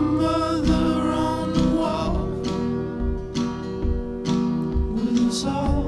mother on the wall with us all.